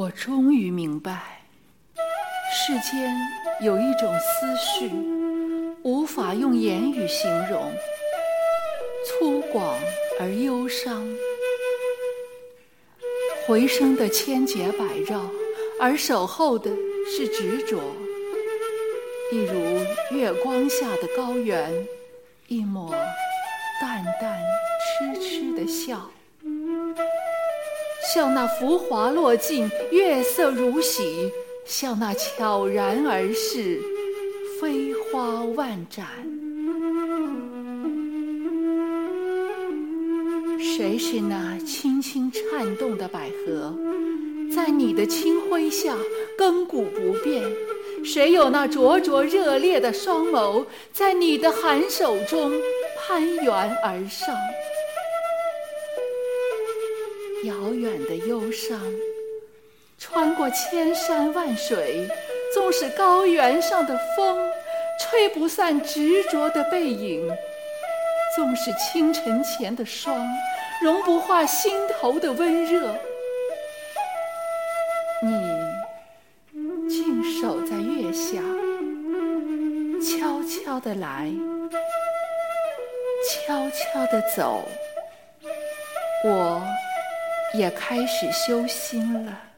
我终于明白世间有一种思绪无法用言语形容粗犷而忧伤。回声的千劫百绕而守候的是执着一如月光下的高原一抹淡淡痴痴的笑。像那浮华落尽，月色如洗，像那悄然而逝，飞花万盏。谁是那轻轻颤动的百合，在你的清辉下亘古不变？谁有那灼灼热烈的双眸，在你的寒手中攀援而上？遥远的忧伤，穿过千山万水，纵使高原上的风吹不散执着的背影，纵使清晨前的霜融不化心头的温热，你静。守在月下，悄悄的来，悄悄的走，我也开始修心了。